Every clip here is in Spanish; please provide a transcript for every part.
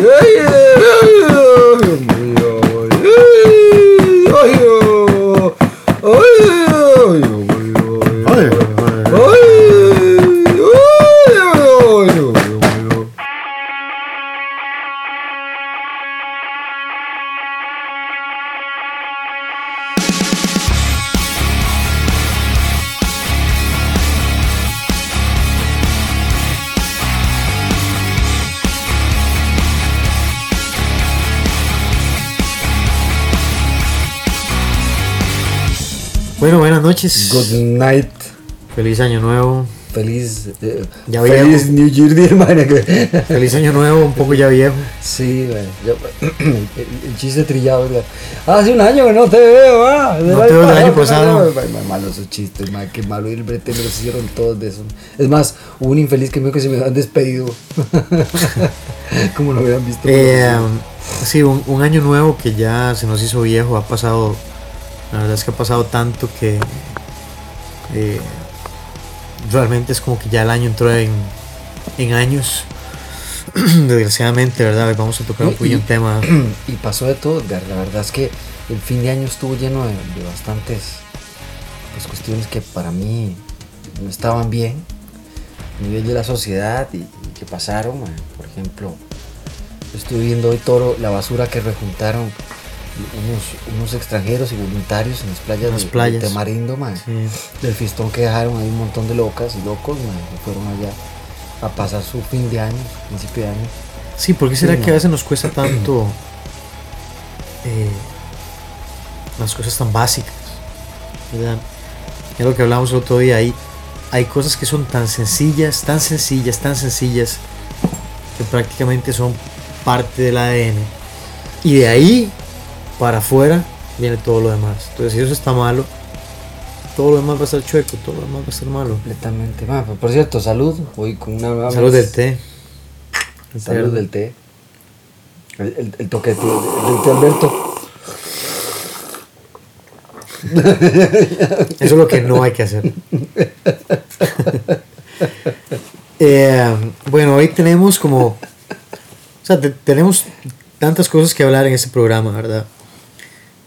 Yeah, yeah. Noches. Good night. Feliz año nuevo. Feliz. eh, Ya feliz viejo. New Year, que- Feliz año nuevo, un poco ya viejo. Sí, güey. yo- el, el chiste trillado, ¿verdad? Hace un año que no te veo, ah. No te veo del año pasado, malo esos chistes, man. Qué malo. Y el brete me los hicieron todos de eso. Es más, hubo un infeliz que me dijo que se me han despedido. Como lo habían visto. Eh, sí, un, un año nuevo que ya se nos hizo viejo. Ha pasado, la verdad es que ha pasado tanto que eh, realmente es como que ya el año entró en, en años. Desgraciadamente, ¿verdad? Vamos a tocar un poquillo un tema. y pasó de todo, Edgar. La verdad es que el fin de año estuvo lleno de, de bastantes pues, cuestiones que para mí no estaban bien a nivel de la sociedad y, y que pasaron. man. Por ejemplo, estuve viendo hoy todo la basura que rejuntaron unos, unos extranjeros y voluntarios en las playas, las de, de playas. Tamarindo, man. Sí. del fistón que dejaron ahí un montón de locas y locos man, que fueron allá a pasar su fin de año, principio de año. Sí, ¿por qué será Sí, que no. a veces nos cuesta tanto eh, las cosas tan básicas? ¿verdad? Es lo que hablamos el otro día. Hay, hay cosas que son tan sencillas, tan sencillas, tan sencillas, que prácticamente son parte del ADN. Y de ahí para afuera viene todo lo demás. Entonces, si eso está malo, todo lo demás va a estar chueco, todo lo demás va a estar malo. Completamente. Man, pero por cierto, salud. Hoy con una Salud del té. Salud del té. El, el, el toque del té Alberto. Eso es lo que no hay que hacer. Eh, bueno, hoy tenemos como... O sea, te- tenemos tantas cosas que hablar en este programa, ¿verdad?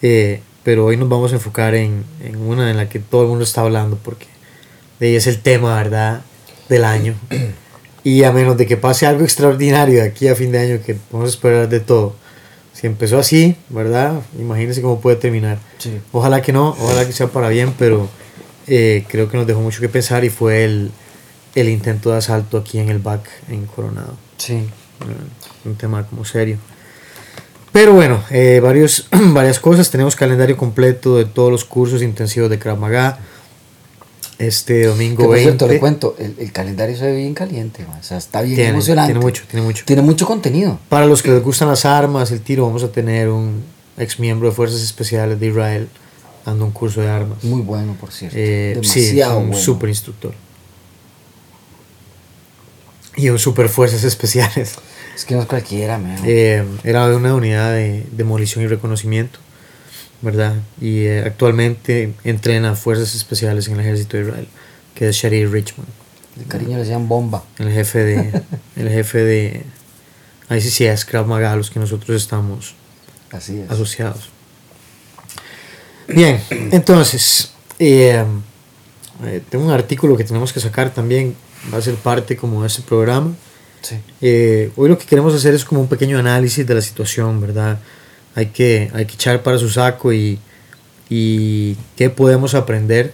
Eh, pero hoy nos vamos a enfocar en, en una en la que todo el mundo está hablando porque es el tema, ¿verdad? Del año. Y a menos de que pase algo extraordinario de aquí a fin de año, que vamos a esperar de todo. Si empezó así, ¿verdad? Imagínense cómo puede terminar. Sí. Ojalá que no, ojalá que sea para bien, pero eh, creo que nos dejó mucho que pensar y fue el, el intento de asalto aquí en el BAC en Coronado. Sí. Un tema como serio. Pero bueno, eh, varios, varias cosas. Tenemos calendario completo de todos los cursos intensivos de Krav Maga. Este domingo por 20. cierto, le cuento, el, el calendario se ve bien caliente, man. o sea, está bien Tiene, emocionante. tiene mucho, tiene mucho. Tiene mucho contenido. Para los que les gustan las armas, el tiro, vamos a tener un ex miembro de Fuerzas Especiales de Israel dando un curso de armas. Muy bueno, por cierto. Eh, sí, es Demasiado un bueno. super instructor. Y un super fuerzas especiales. Es que no es cualquiera. Eh, era de una unidad de demolición y reconocimiento, ¿verdad? Y eh, actualmente entrena fuerzas especiales en el ejército de Israel, que es Shari Richmond, De cariño le decían bomba. el jefe de, el jefe de ICCS Krav Maga, a los que nosotros estamos Así es. asociados. Bien, entonces, eh, eh, tengo un artículo que tenemos que sacar también, va a ser parte como de este programa. Sí. Eh, hoy lo que queremos hacer es como un pequeño análisis de la situación, ¿verdad? Hay que, hay que echar para su saco y, y qué podemos aprender,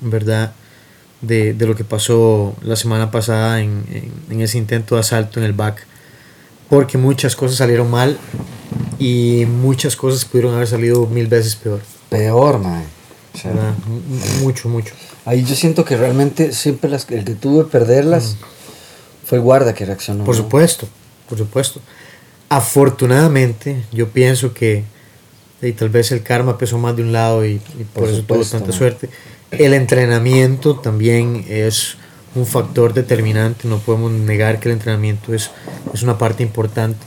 ¿verdad? De, de lo que pasó la semana pasada en, en- en ese intento de asalto en el BAC. Porque muchas cosas salieron mal y muchas cosas pudieron haber salido mil veces peor. Peor, man. Mucho, mucho. Ahí yo siento que realmente siempre las, el que tuvo que perderlas fue el guarda que reaccionó. Por ¿no? supuesto, por supuesto. Afortunadamente, yo pienso que y tal vez el karma pesó más de un lado y, y por, Por eso tuvo supuesto, tanta ¿no? suerte. El entrenamiento también es un factor determinante, no podemos negar que el entrenamiento es, es una parte importante.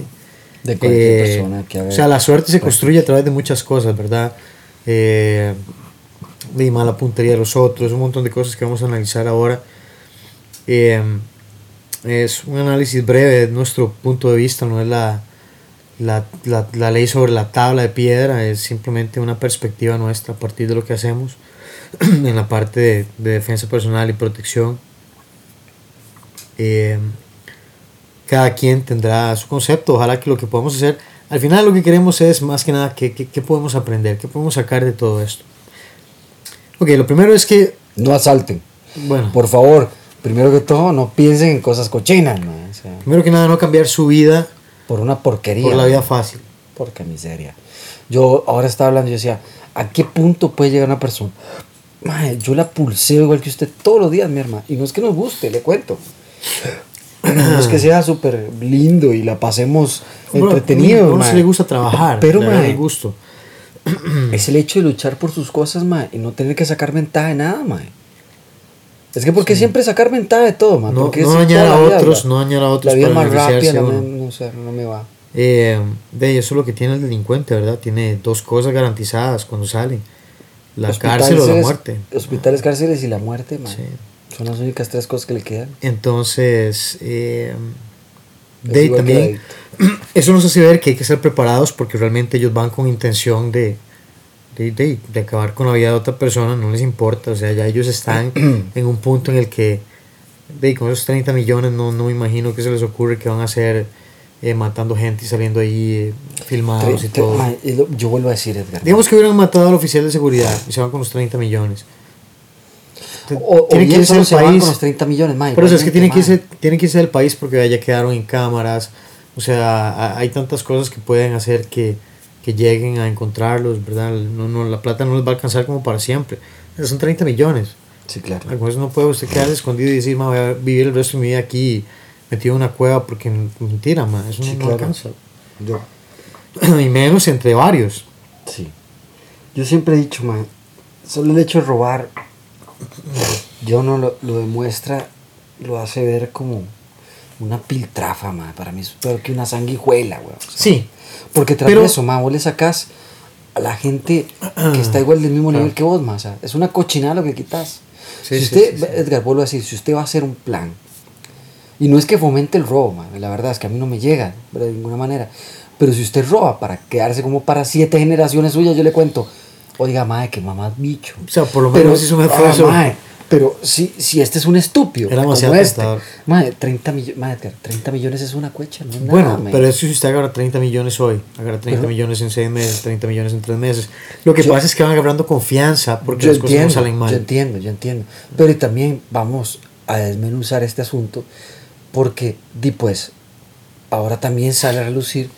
De cualquier Eh, persona que o sea, la suerte se construye a través de muchas cosas, ¿verdad? eh, de mala puntería de los otros, un montón de cosas que vamos a analizar ahora. Eh, es un análisis breve de nuestro punto de vista, no es la, la, la, la, ley sobre la tabla de piedra, es simplemente una perspectiva nuestra a partir de lo que hacemos en la parte de, de defensa personal y protección. Eh, cada quien tendrá su concepto, ojalá que lo que podamos hacer, al final lo que queremos es más que nada qué, qué podemos aprender, qué podemos sacar de todo esto. Ok, lo primero es que... No asalten. Bueno. Por favor, primero que todo, no piensen en cosas cochinas, ¿no? O sea, Primero que nada, no cambiar su vida por una porquería. por la ¿no? vida fácil. Porque miseria. Yo ahora estaba hablando y decía, ¿a qué punto puede llegar una persona? Mae, yo la pulseo igual que usted todos los días, mi hermano. Y no es que nos guste, le cuento. No es que sea súper lindo y la pasemos Bueno, entretenido, A uno mae. se le gusta trabajar, Pero, el gusto. es el hecho de luchar por sus cosas, mae, y no tener que sacar ventaja de nada, mae. Es que porque siempre sacar ventaja de todo, mae. No- no dañar a vida, otros, no dañar a otros La vida para más rápida, no sé, no me va. Eh, de eso es lo que tiene el delincuente, ¿verdad? Tiene dos cosas garantizadas cuando salen. La cárcel o la Hospitales- muerte. Hospitales, cárceles y la muerte, mae. Sí. Son las únicas tres cosas que le quedan. Entonces, eh, de también, eso nos hace ver que hay que ser preparados porque realmente ellos van con intención de, de, de- de acabar con la vida de otra persona, no les importa, o sea, ya ellos están en un punto en el que, de, con esos 30 millones, no, no me imagino que se les ocurre que van a hacer eh, matando gente y saliendo ahí eh, filmados y todo. lo- yo vuelvo a decir, Edgar. Digamos que hubieran matado al oficial de seguridad y se van con los 30 millones. O, que irse del país. con los 30 millones, mae. Pero o sea, es que tienen que, irse, tienen que irse del país porque ya quedaron en cámaras. O sea, hay tantas cosas que pueden hacer que, que lleguen a encontrarlos, ¿verdad? No, no, la plata no les va a alcanzar como para siempre. Son 30 millones. Sí, claro. Eso no puede usted quedarse escondido y decir, "Ma, voy a vivir el resto de mi vida aquí metido en una cueva porque mentira, ma, eso Sí, no, claro. alcanza. Yo, y menos entre varios. sí. Yo siempre he dicho, mae, solo el hecho de robar, yo no lo, lo demuestra, lo hace ver como una piltrafa, mae. Para mí es peor que una sanguijuela, güey. Sí, Porque tras Pero- de eso, ma, vos le sacas a la gente que está igual del mismo nivel que vos, ma. O sea, es una cochinada lo que quitas. Sí, si usted, sí, sí. Edgar, vuelvo a decir, si usted va a hacer un plan, y no es que fomente el robo, ma, la verdad es que a mí no me llega de ninguna manera, pero si usted roba para quedarse como para siete generaciones suyas, yo le cuento, oiga, madre, que mamá bicho. O sea, por lo Pero- menos hizo un ah, esfuerzo. Pero si, si este es un estúpido, Era demasiado este, mae, 30, millo- mae, Edgar, 30 millones es una cuecha, no es nada, Bueno, pero eso si usted agarra 30 millones hoy, agarra 30 Pero- millones en 6 meses, 30 millones en 3 meses. Lo que Yo- pasa es que van agarrando confianza porque las cosas no salen mal. Yo entiendo, yo entiendo. Pero y también vamos a desmenuzar este asunto porque, di pues, ahora también sale a relucir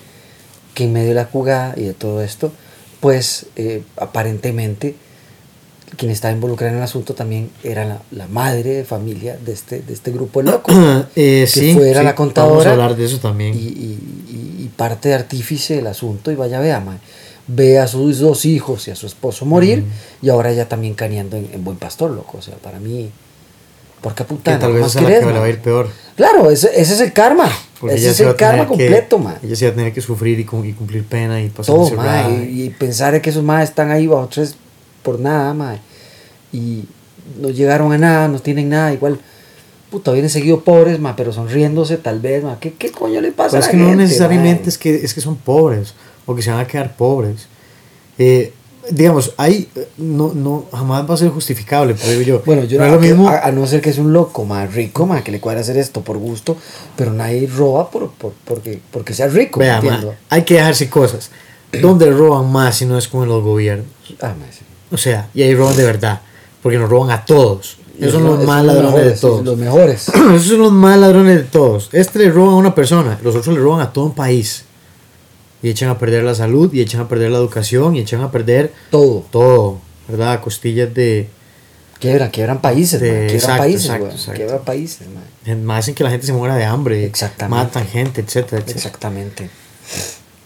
que en medio de la jugada y de todo esto, pues eh, aparentemente quien estaba involucrado en el asunto también era la, la madre de familia de este, de este grupo loco. Eh, que sí, la contadora Vamos a hablar de eso también. y, y- y- y parte de artífice del asunto y vaya vea mae, ve a sus dos hijos y a su esposo morir y ahora ella también caneando en, en buen pastor loco o sea para mí ¿por qué que tal vez a la que va a ir peor. claro ese, ese es el karma Porque ese es el karma que- completo mae. Ella se va a tener que sufrir y, y cumplir pena y pasar todo ride. y, y pensar que esos más están ahí bajo tres por nada mae, y no llegaron a nada no tienen nada igual Puta, vienen seguido pobres, ma, pero sonriéndose tal vez, ma. ¿Qué, qué coño le pasa Pero a es la que no necesariamente es que, es que son pobres o que se van a quedar pobres. Eh, digamos, ahí eh, no, no, jamás va a ser justificable, pero digo yo. Bueno, yo no no, es lo mismo. a, a no ser que es un loco más rico, más que le cuadra hacer esto por gusto, pero nadie roba por, por- porque, porque sea rico, Vea, ma, hay que dejarse cosas. ¿Dónde roban más si no es con los gobiernos? Ah, sí. O sea, y ahí roban de verdad, porque nos roban a todos. Esos son los más ladrones de mejores, todos. Los mejores. Esos son los más ladrones de todos. Este le roban a una persona, los otros le roban a todo un país. Y echan a perder la salud, y echan a perder la educación, y echan a perder Todo. todo, ¿verdad? Costillas de... Quiebran, quiebran países, De- quiebran exacto, países, exacto, güey, exacto. Quiebran países, ma. Más hacen que la gente se muera de hambre. Exactamente. Matan gente, etcétera, etcétera. Exactamente.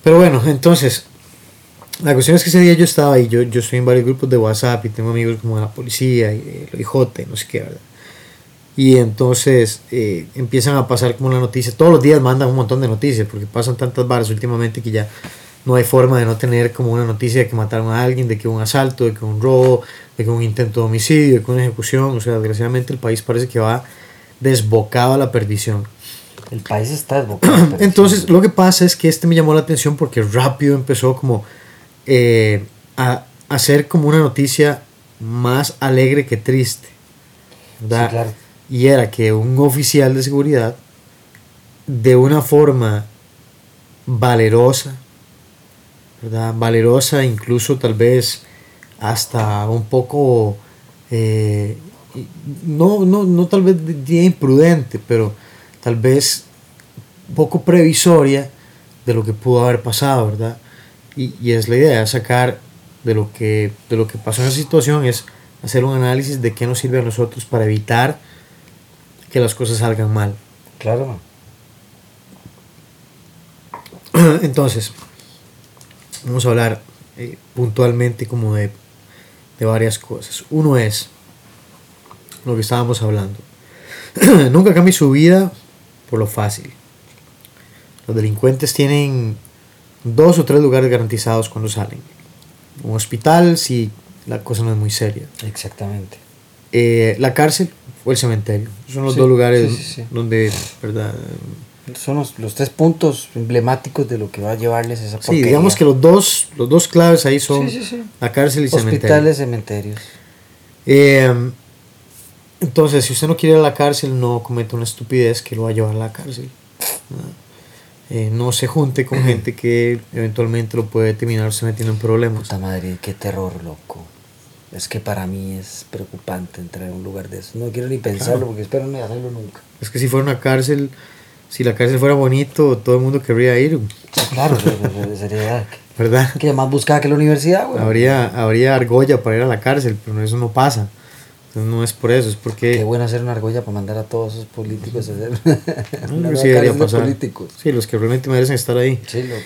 Pero bueno, entonces, la cuestión es que ese día yo estaba ahí, yo, yo estoy en varios grupos de WhatsApp y tengo amigos como de la policía y de lo IJ y no sé qué, ¿verdad? Y entonces eh, empiezan a pasar como la noticia, todos los días mandan un montón de noticias porque pasan tantas varas últimamente que ya no hay forma de no tener como una noticia de que mataron a alguien, de que hubo un asalto, de que hubo un robo, de que hubo un intento de homicidio, de que hubo una ejecución. O sea, desgraciadamente el país parece que va desbocado a la perdición. El país está desbocado. Entonces, lo que pasa es que este me llamó la atención porque rápido empezó como eh, a hacer como una noticia más alegre que triste. ¿verdad? Sí, claro. Y era que un oficial de seguridad, de una forma valerosa, ¿verdad? Valerosa, incluso tal vez hasta un poco, eh, no, no, no tal vez imprudente, pero tal vez poco previsoria de lo que pudo haber pasado, ¿verdad? Y, y es la idea, sacar de lo, que, de lo que pasó en esa situación, es hacer un análisis de qué nos sirve a nosotros para evitar que las cosas salgan mal. Claro. Entonces, vamos a hablar eh, puntualmente como de, de varias cosas. Uno es lo que estábamos hablando. Nunca cambie su vida por lo fácil. Los delincuentes tienen dos o tres lugares garantizados cuando salen. Un hospital si la cosa no es muy seria. Exactamente. Eh, la cárcel o el cementerio. Son los Sí, dos lugares sí, sí, sí. donde, ¿verdad? Son los, los tres puntos emblemáticos de lo que va a llevarles esa Sí, porquería. digamos que los dos, los dos claves ahí son Sí, sí, sí. la cárcel y cementerio. Hospitales, cementerios. Eh, entonces, si usted no quiere ir a la cárcel, no cometa una estupidez que lo va a llevar a la cárcel. ¿verdad? Eh, no se junte con gente que eventualmente lo puede terminar se metiendo en problemas. Puta madre, qué terror, loco. Es que para mí es preocupante entrar en un lugar de eso. No quiero ni pensarlo porque espero no hacerlo nunca. Es que si fuera una cárcel, si la cárcel fuera bonito, todo el mundo querría ir, claro, seriedad. ¿verdad? Que más buscada que la universidad, güey. Habría, habría argolla para ir a la cárcel, pero eso no pasa. No es por eso, es porque... Qué bueno hacer una argolla para mandar a todos esos políticos a hacer No, sí debería pasar. políticos. Sí, los que realmente merecen estar ahí. Sí, loco.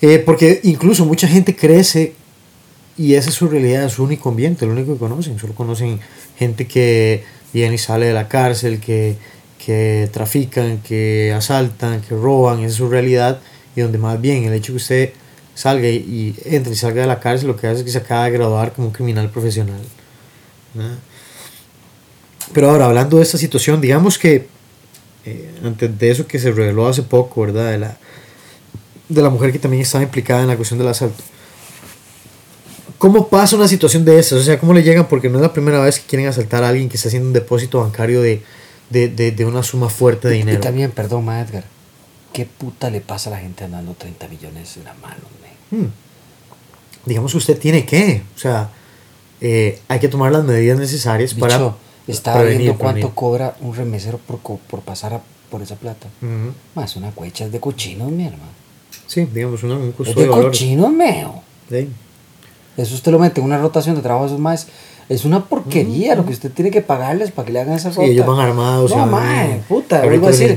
Eh, porque incluso mucha gente crece y esa es su realidad, es su único ambiente, lo único que conocen. Solo conocen gente que viene y sale de la cárcel, que, que trafican, que asaltan, que roban, esa es su realidad. Y donde más bien el hecho que usted salga y, y entre y salga de la cárcel, lo que hace es que se acaba de graduar como un criminal profesional. ¿verdad? Pero ahora, hablando de esta situación, digamos que eh, antes de eso que se reveló hace poco, ¿verdad? De la, de la mujer que también estaba implicada en la cuestión del asalto. ¿Cómo pasa una situación de esas? O sea, ¿cómo le llegan? Porque no es la primera vez que quieren asaltar a alguien que está haciendo un depósito bancario de, de, de, de una suma fuerte de Y dinero. también, perdón, ma Edgar. ¿Qué puta le pasa a la gente andando 30 millones en la mano, man? Hmm. Digamos que usted tiene que, o sea, eh, hay que tomar las medidas necesarias para estaba prevenir, viendo cuánto cobra un remesero por, por pasar a- por esa plata. Ujú. Más una cuecha es de cochinos, mi hermano. Sí, digamos, una- un Es costo de de valores. cochinos, meo. Sí. Eso usted lo mete en una rotación de trabajo de esos más. Es una porquería lo que usted tiene que pagarles para que le hagan esa Sí, rota. ellos van armados, No, mae, puta, vuelvo a decir. eh,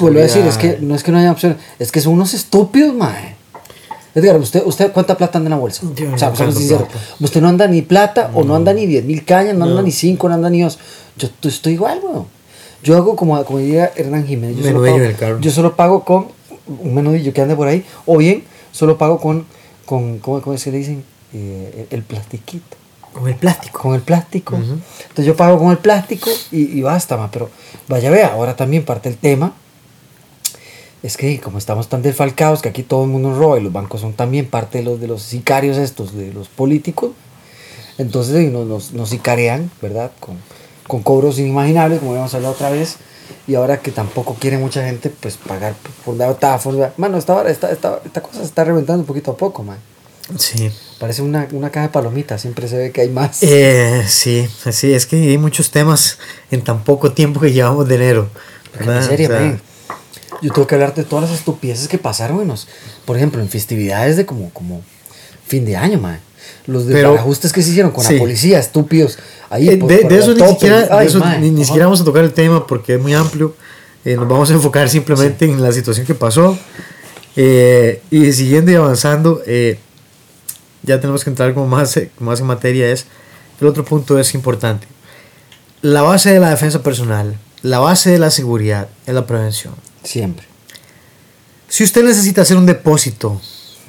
vuelvo a decir, es que no es que no haya opción, es que son unos estúpidos, mae. Edgar, ¿usted, ¿usted cuánta plata anda en la bolsa? Yo no o sea, sinceros. plata. Usted no anda ni plata, o no anda ni 10 mil cañas, no, anda No. ni 5, no anda ni 2. Yo estoy igual, weón. Yo hago como, como diría Hernán Jiménez. Yo solo, pago, en el carro. yo solo pago con un menudillo que ande por ahí, o bien solo pago con, con ¿cómo, cómo es que le dicen? Eh, el, el plastiquito Con el plástico. con el plástico. Ujú. Entonces yo pago con el plástico y, y basta, ma. Pero vaya, vea, ahora también parte del tema. Es que como estamos tan desfalcados que aquí todo el mundo roba y los bancos son también parte de los, de los sicarios estos, de los políticos. Entonces nos, nos, nos sicarean, ¿verdad? Con, con cobros inimaginables, como habíamos hablado otra vez. Y ahora que tampoco quiere mucha gente, pues pagar por la por Mano, esta, esta, esta, esta cosa se está reventando poquito a poco, man. Sí. Parece una, una caja de palomitas, siempre se ve que hay más. Eh, sí, sí, es que hay muchos temas en tan poco tiempo que llevamos de enero. En serio, O sea. Yo tengo que hablarte de todas las estupideces que pasaron en los- por ejemplo, en festividades de como, como fin de año, man. Los Pero- ajustes que se hicieron con sí. la policía, estúpidos. Ahí, eh, por- de, por de eso, ni siquiera, de Ay, eso mae, ni, ni siquiera vamos a tocar el tema porque es muy amplio. Eh, nos vamos a enfocar simplemente en la situación que pasó. Eh, y siguiendo y avanzando, eh, ya tenemos que entrar como más, eh, más en materia. Es, el otro punto es importante. La base de la defensa personal, la base de la seguridad es la prevención. Siempre. Si usted necesita hacer un depósito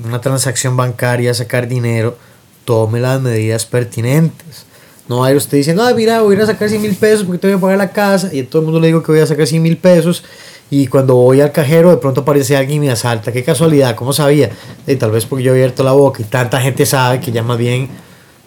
una transacción bancaria, sacar dinero, tome las medidas pertinentes. No hay usted diciendo, ah, mira, voy a ir a sacar 100 mil pesos porque tengo que pagar la casa. Y a todo el mundo le digo que voy a sacar 100 mil pesos. Y cuando voy al cajero, de pronto aparece alguien y me asalta. Qué casualidad, ¿cómo sabía? Y tal vez porque yo he abierto la boca y tanta gente sabe que ya más bien,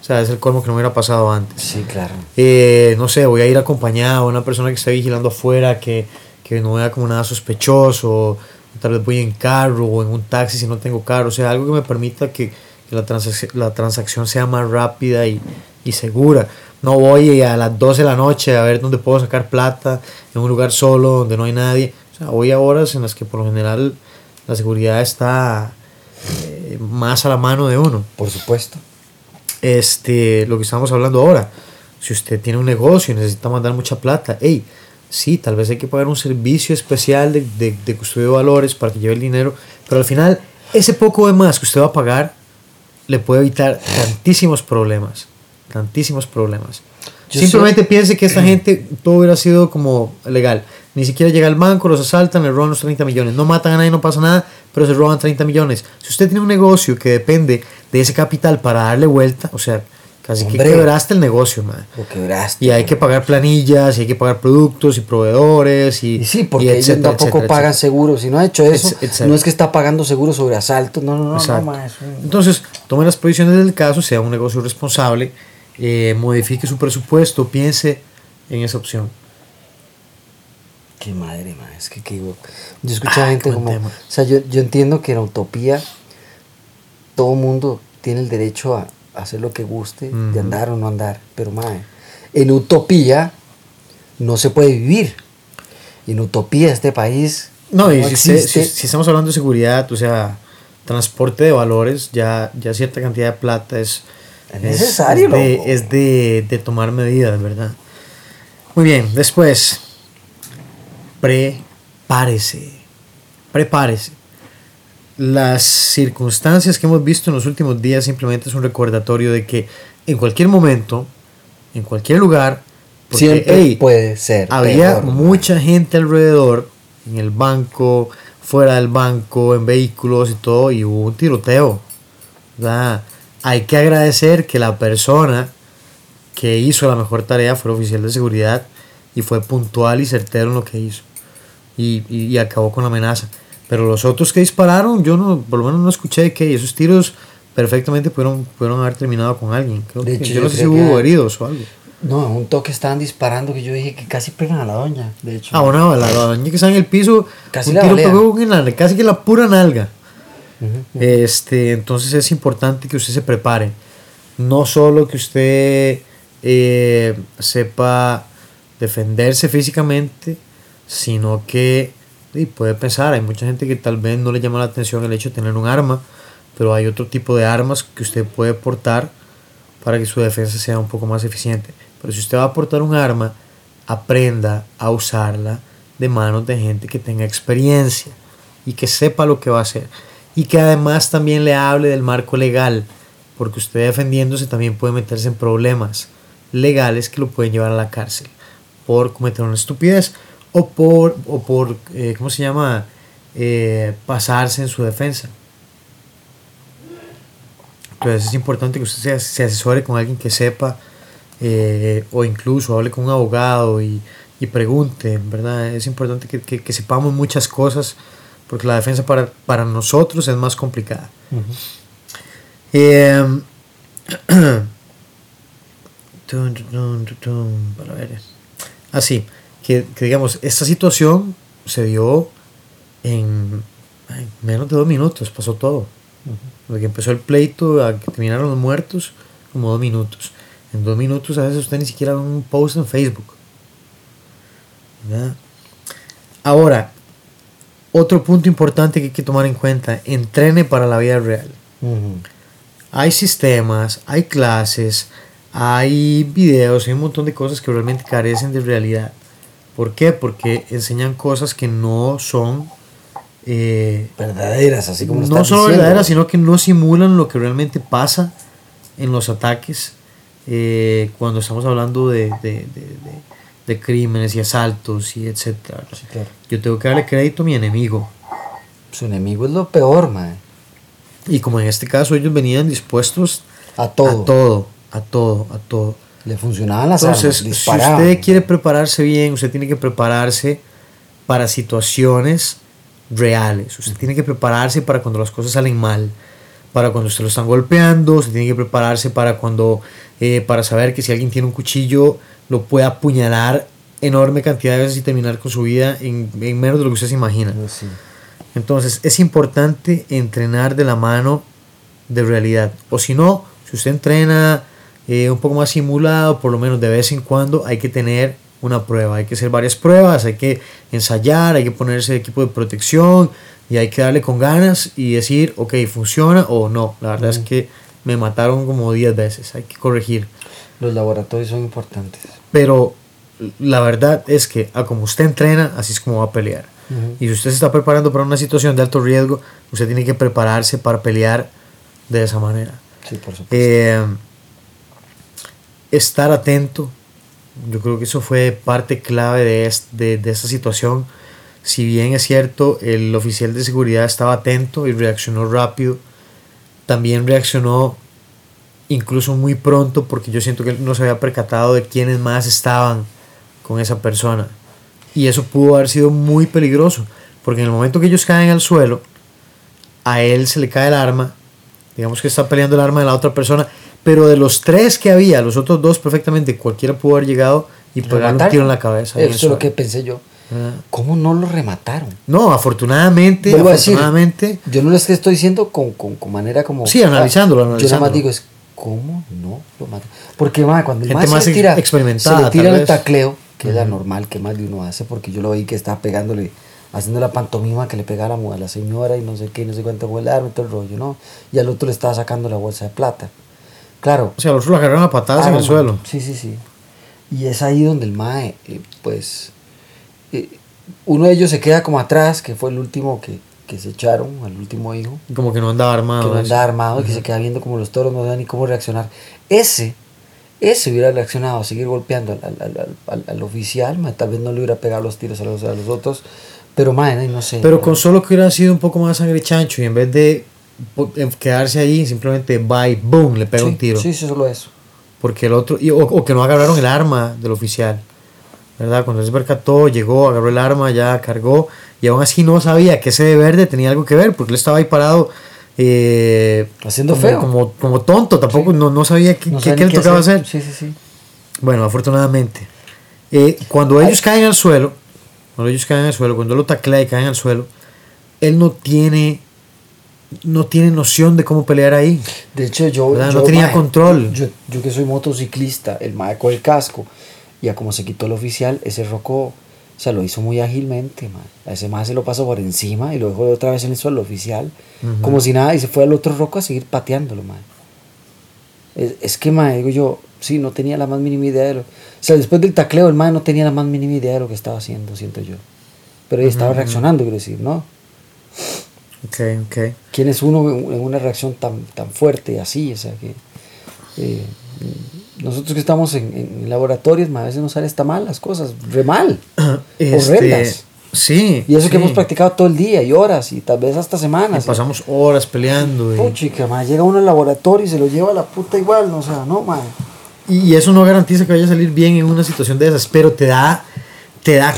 o sea, es el colmo que no me hubiera pasado antes. Sí, claro. Eh, no sé, voy a ir acompañado a una persona que esté vigilando afuera, que, que no vea como nada sospechoso. Tal vez voy en carro o en un taxi si no tengo carro. O sea, algo que me permita que, que la, transacción, la transacción sea más rápida y, y segura. No voy a las 12 de la noche a ver dónde puedo sacar plata en un lugar solo donde no hay nadie. O sea, voy a horas en las que por lo general la seguridad está eh, más a la mano de uno. Por supuesto. Este, lo que estamos hablando ahora. Si usted tiene un negocio y necesita mandar mucha plata, hey, sí, tal vez hay que pagar un servicio especial de, de, de custodia de valores para que lleve el dinero, pero al final ese poco de más que usted va a pagar le puede evitar tantísimos problemas, tantísimos problemas. Yo Simplemente piense que esta gente todo hubiera sido como legal. Ni siquiera llega al banco, los asaltan, le roban los 30 millones. No matan a nadie, no pasa nada, pero se roban 30 millones. Si usted tiene un negocio que depende de ese capital para darle vuelta, o sea, casi Hombre. que quebraste el negocio, man. Lo quebraste. Y hay que pagar planillas, y hay que pagar productos y proveedores y, Y sí, porque y ellos etcétera, tampoco etcétera, pagan etcétera. seguro. Si no ha hecho eso, exacto. no es que está pagando seguro sobre asalto. No, no, no, Exacto. no, un- Entonces, tome las previsiones del caso, sea un negocio responsable, eh, modifique su presupuesto, piense en esa opción. Qué madre, ma, es que, que yo, yo escucho a Ah, gente como, tema. o sea, yo, yo entiendo que en Utopía todo mundo tiene el derecho a hacer lo que guste, de andar o no andar, pero mae, en Utopía no se puede vivir. En Utopía este país No, y si, estamos hablando de seguridad, o sea, transporte de valores, ya, ya cierta cantidad de plata es, Es necesario, es, de, loco. es de, de tomar medidas, ¿verdad? Muy bien, después, prepárese, prepárese. Las circunstancias que hemos visto en los últimos días simplemente es un recordatorio de que en cualquier momento, en cualquier lugar, porque, siempre hey, puede ser. había peor, mucha gente alrededor, en el banco, fuera del banco, en vehículos y todo, y hubo un tiroteo. ¿verdad? Hay que agradecer que la persona que hizo la mejor tarea fue el oficial de seguridad y fue puntual y certero en lo que hizo. Y, y- y acabó con la amenaza. Pero los otros que dispararon, yo no, por lo menos no escuché que esos tiros perfectamente pudieron, pudieron haber terminado con alguien. Creo De que- hecho, yo no sé si hubo heridos o algo. No, en un toque estaban disparando que yo dije que casi pegan a la doña, de hecho. Ah, bala, la doña que está en el piso, Casi un la tiro balea. pegó en la- casi que la pura nalga. Este, entonces es importante que usted se prepare. No solo que usted eh, sepa defenderse físicamente, sino que y puede pensar, hay mucha gente que tal vez no le llama la atención el hecho de tener un arma, pero hay otro tipo de armas que usted puede portar para que su defensa sea un poco más eficiente. Pero si usted va a portar un arma, aprenda a usarla de manos de gente que tenga experiencia y que sepa lo que va a hacer. Y que además también le hable del marco legal, porque usted defendiéndose también puede meterse en problemas legales que lo pueden llevar a la cárcel por cometer una estupidez o por, o por eh, ¿cómo se llama? Eh, pasarse en su defensa. Entonces es importante que usted se, se asesore con alguien que sepa eh, o incluso hable con un abogado y, y pregunte, ¿verdad? Es importante que, que- que sepamos muchas cosas porque la defensa para, para nosotros es más complicada. Para ver. Así, que, que digamos, esta situación se dio en menos de dos minutos, pasó todo. Desde que empezó el pleito a que terminaron los muertos, como dos minutos. En dos minutos a veces usted ni siquiera ve un post en Facebook. ¿verdad? Ahora, otro punto importante que hay que tomar en cuenta, entrene para la vida real. Hay sistemas, hay clases, hay videos, hay un montón de cosas que realmente carecen de realidad. ¿Por qué? Porque enseñan cosas que no son eh, Verdaderas, así como no diciendo. verdaderas, sino que no simulan lo que realmente pasa en los ataques eh, cuando estamos hablando de, de- de- de- de crímenes y asaltos y etcétera. Sí, claro. Yo tengo que darle crédito a mi enemigo. Su enemigo es lo peor, man. Y como en este caso ellos venían dispuestos A todo. a todo, a todo, a todo. Le funcionaban las Entonces, armas, si usted quiere prepararse bien, usted tiene que prepararse para situaciones reales. Usted tiene que prepararse para cuando las cosas salen mal, para cuando usted lo están golpeando, usted tiene que prepararse para cuando, eh, para saber que si alguien tiene un cuchillo, lo puede apuñalar enorme cantidad de veces y terminar con su vida en, en menos de lo que usted se imagina. Pues sí. Entonces es importante entrenar de la mano de realidad. O si no, si usted entrena eh, un poco más simulado, por lo menos de vez en cuando hay que tener una prueba. Hay que hacer varias pruebas, hay que ensayar, hay que ponerse equipo de protección y hay que darle con ganas y decir, ok, funciona o no. La verdad es que me mataron como 10 veces, hay que corregir. Los laboratorios son importantes. Pero la verdad es que a como usted entrena, así es como va a pelear. Y si usted se está preparando para una situación de alto riesgo, usted tiene que prepararse para pelear de esa manera. Sí, por supuesto. Eh, estar atento, yo creo que eso fue parte clave de, es- de, de esta situación. Si bien es cierto, el oficial de seguridad estaba atento y reaccionó rápido, también reaccionó incluso muy pronto porque yo siento que él no se había percatado de quiénes más estaban con esa persona. Y eso pudo haber sido muy peligroso, porque en el momento que ellos caen al suelo, a él se le cae el arma, digamos que está peleando el arma de la otra persona, pero de los tres que había, los otros dos perfectamente, cualquiera pudo haber llegado y ¿Lo pegarle un tiro en la cabeza. Eso es lo que pensé yo. Ah. ¿Cómo no lo remataron? No, afortunadamente, decir, afortunadamente, Yo no les estoy diciendo con, con, con manera como. Sí, analizándolo, Yo nada analizándolo. más digo, es ¿cómo no lo matan? Porque, cuando el ma más se le tira, se le tira el vez. tacleo, que es la normal que más de uno hace, porque yo lo vi que estaba pegándole, haciendo la pantomima que le pegaba a la, mu- a la señora y no sé qué, no sé cuánto fue el arma y todo el rollo, ¿no? Y al otro le estaba sacando la bolsa de plata. Claro. o sea, los lo agarraron a patadas en Ah, el suelo. Sí, sí, sí. Y es ahí donde el MAE, eh, pues, eh, uno de ellos se queda como atrás, que fue el último que, que se echaron, al último hijo, Como que no andaba armado. que no andaba armado y que se queda viendo como los toros, no sabe ni cómo reaccionar. Ese, ese hubiera reaccionado a seguir golpeando al, al, al, al- al oficial, tal vez no le hubiera pegado los tiros a los, a los otros, pero mae, no sé. Pero con solo que hubiera sido un poco más sangre chancho y en vez de quedarse ahí, simplemente bye, boom, le pega sí, un tiro. Sí, sí, solo eso. Porque el otro, y- o, o que no agarraron el arma del oficial. ¿Verdad? Cuando él se percató, llegó, agarró el arma, ya cargó, y aún así no sabía que ese de verde tenía algo que ver, porque él estaba ahí parado. eh, Haciendo como, feo. Como, como tonto, tampoco Sí. no, no sabía qué, No qué- qué le tocaba hacer. Sí, sí, sí. Bueno, afortunadamente. Eh, cuando ellos caen al suelo, cuando ellos caen al suelo, cuando él lo taclea y caen al suelo, él no tiene, no tiene noción de cómo pelear ahí. De hecho, yo. No tenía mae, control. Yo, yo que soy motociclista, el mae con el casco, ya como se quitó el oficial, ese roco, o sea, lo hizo muy ágilmente, mae. A ese mae se lo pasó por encima y lo dejó otra vez en el suelo oficial, como si nada, y se fue al otro roco a seguir pateándolo, mae. Es, es que, mae, digo yo, sí, no tenía la más mínima idea de lo. O sea, después del tacleo, el mae no tenía la más mínima idea de lo que estaba haciendo, siento yo. Pero ahí estaba reaccionando, quiero decir, ¿no? Ok, ok. ¿Quién es uno en una reacción tan, tan fuerte así? O sea, que eh, nosotros que estamos en, en laboratorios, a veces nos salen hasta mal las cosas, re mal. Este, Horrendas. sí. Y eso que hemos practicado todo el día y horas y tal vez hasta Y semanas. pasamos horas peleando. y- Puchica, ma, llega uno al laboratorio y se lo lleva a la puta igual, no, o sea, no, ma. Y eso no garantiza que vaya a salir bien en una situación de esas, pero te da, te da,